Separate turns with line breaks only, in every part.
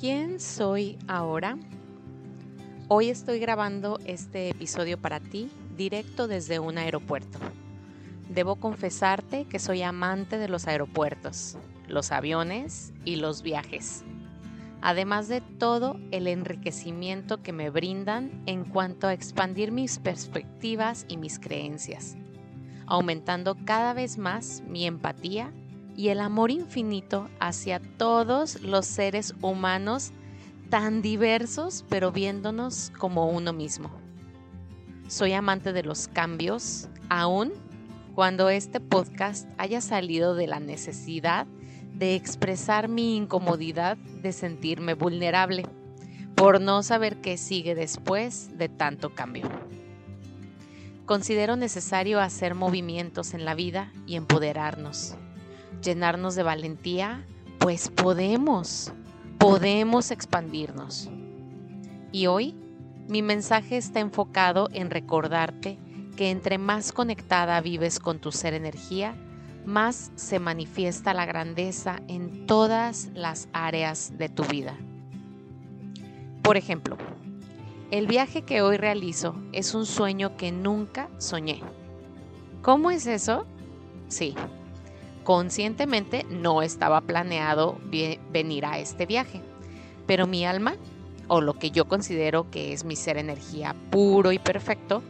¿Quién soy ahora? Hoy estoy grabando este episodio para ti directo desde un aeropuerto. Debo confesarte que soy amante de los aeropuertos, los aviones y los viajes. Además de todo el enriquecimiento que me brindan en cuanto a expandir mis perspectivas y mis creencias, aumentando cada vez más mi empatía y el amor infinito hacia todos los seres humanos tan diversos, pero viéndonos como uno mismo. Soy amante de los cambios, aún cuando este podcast haya salido de la necesidad de expresar mi incomodidad de sentirme vulnerable por no saber qué sigue después de tanto cambio. Considero necesario hacer movimientos en la vida y empoderarnos llenarnos de valentía, pues podemos, podemos expandirnos. Y hoy mi mensaje está enfocado en recordarte que entre más conectada vives con tu ser energía, más se manifiesta la grandeza en todas las áreas de tu vida. Por ejemplo, el viaje que hoy realizo es un sueño que nunca soñé. ¿Cómo es eso? Sí, conscientemente no estaba planeado venir a este viaje, pero mi alma, o lo que yo considero que es mi ser energía puro y perfecto,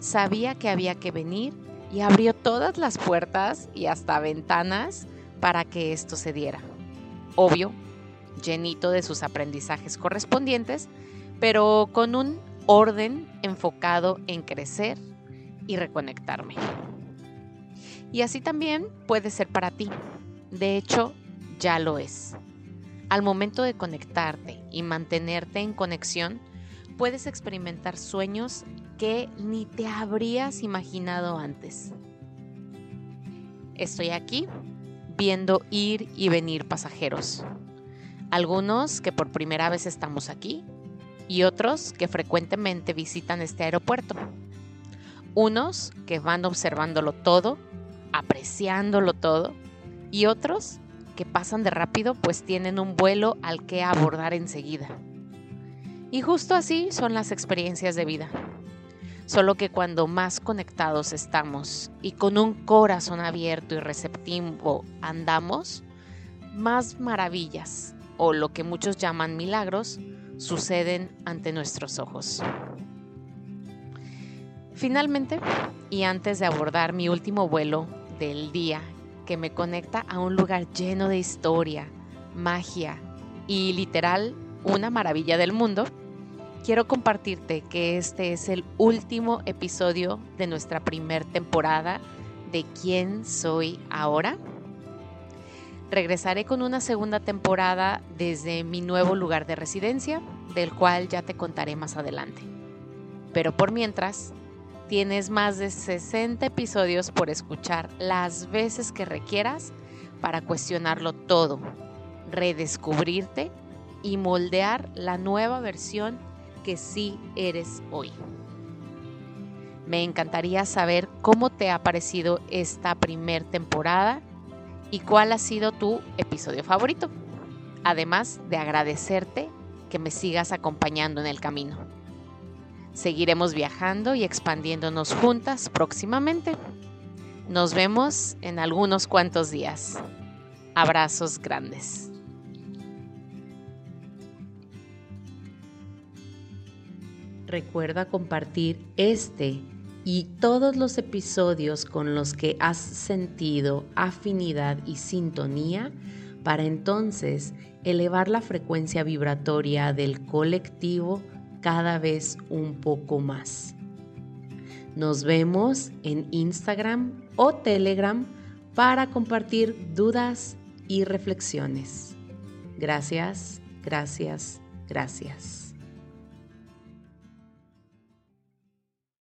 sabía que había que venir y abrió todas las puertas y hasta ventanas para que esto se diera. Obvio, llenito de sus aprendizajes correspondientes, pero con un orden enfocado en crecer y reconectarme. Y así también puede ser para ti. De hecho, ya lo es. Al momento de conectarte y mantenerte en conexión, puedes experimentar sueños que ni te habrías imaginado antes. Estoy aquí viendo ir y venir pasajeros. Algunos que por primera vez estamos aquí y otros que frecuentemente visitan este aeropuerto. Unos que van observándolo todo apreciándolo todo, y otros que pasan de rápido pues tienen un vuelo al que abordar enseguida. Y justo así son las experiencias de vida. Solo que cuando más conectados estamos y con un corazón abierto y receptivo andamos, más maravillas, o lo que muchos llaman milagros, suceden ante nuestros ojos. Finalmente, y antes de abordar mi último vuelo del día que me conecta a un lugar lleno de historia, magia y literal una maravilla del mundo, quiero compartirte que este es el último episodio de nuestra primer temporada de ¿Quién soy ahora? Regresaré con una segunda temporada desde mi nuevo lugar de residencia, del cual ya te contaré más adelante. Pero por mientras, Tienes más de 60 episodios por escuchar las veces que requieras para cuestionarlo todo, redescubrirte y moldear la nueva versión que sí eres hoy. Me encantaría saber cómo te ha parecido esta primer temporada y cuál ha sido tu episodio favorito. Además de agradecerte que me sigas acompañando en el camino. Seguiremos viajando y expandiéndonos juntas próximamente. Nos vemos en algunos cuantos días. Abrazos grandes. Recuerda compartir este y todos los episodios con los que has sentido afinidad y sintonía para entonces elevar la frecuencia vibratoria del colectivo cada vez un poco más. Nos vemos en Instagram o Telegram para compartir dudas y reflexiones. Gracias, gracias, gracias.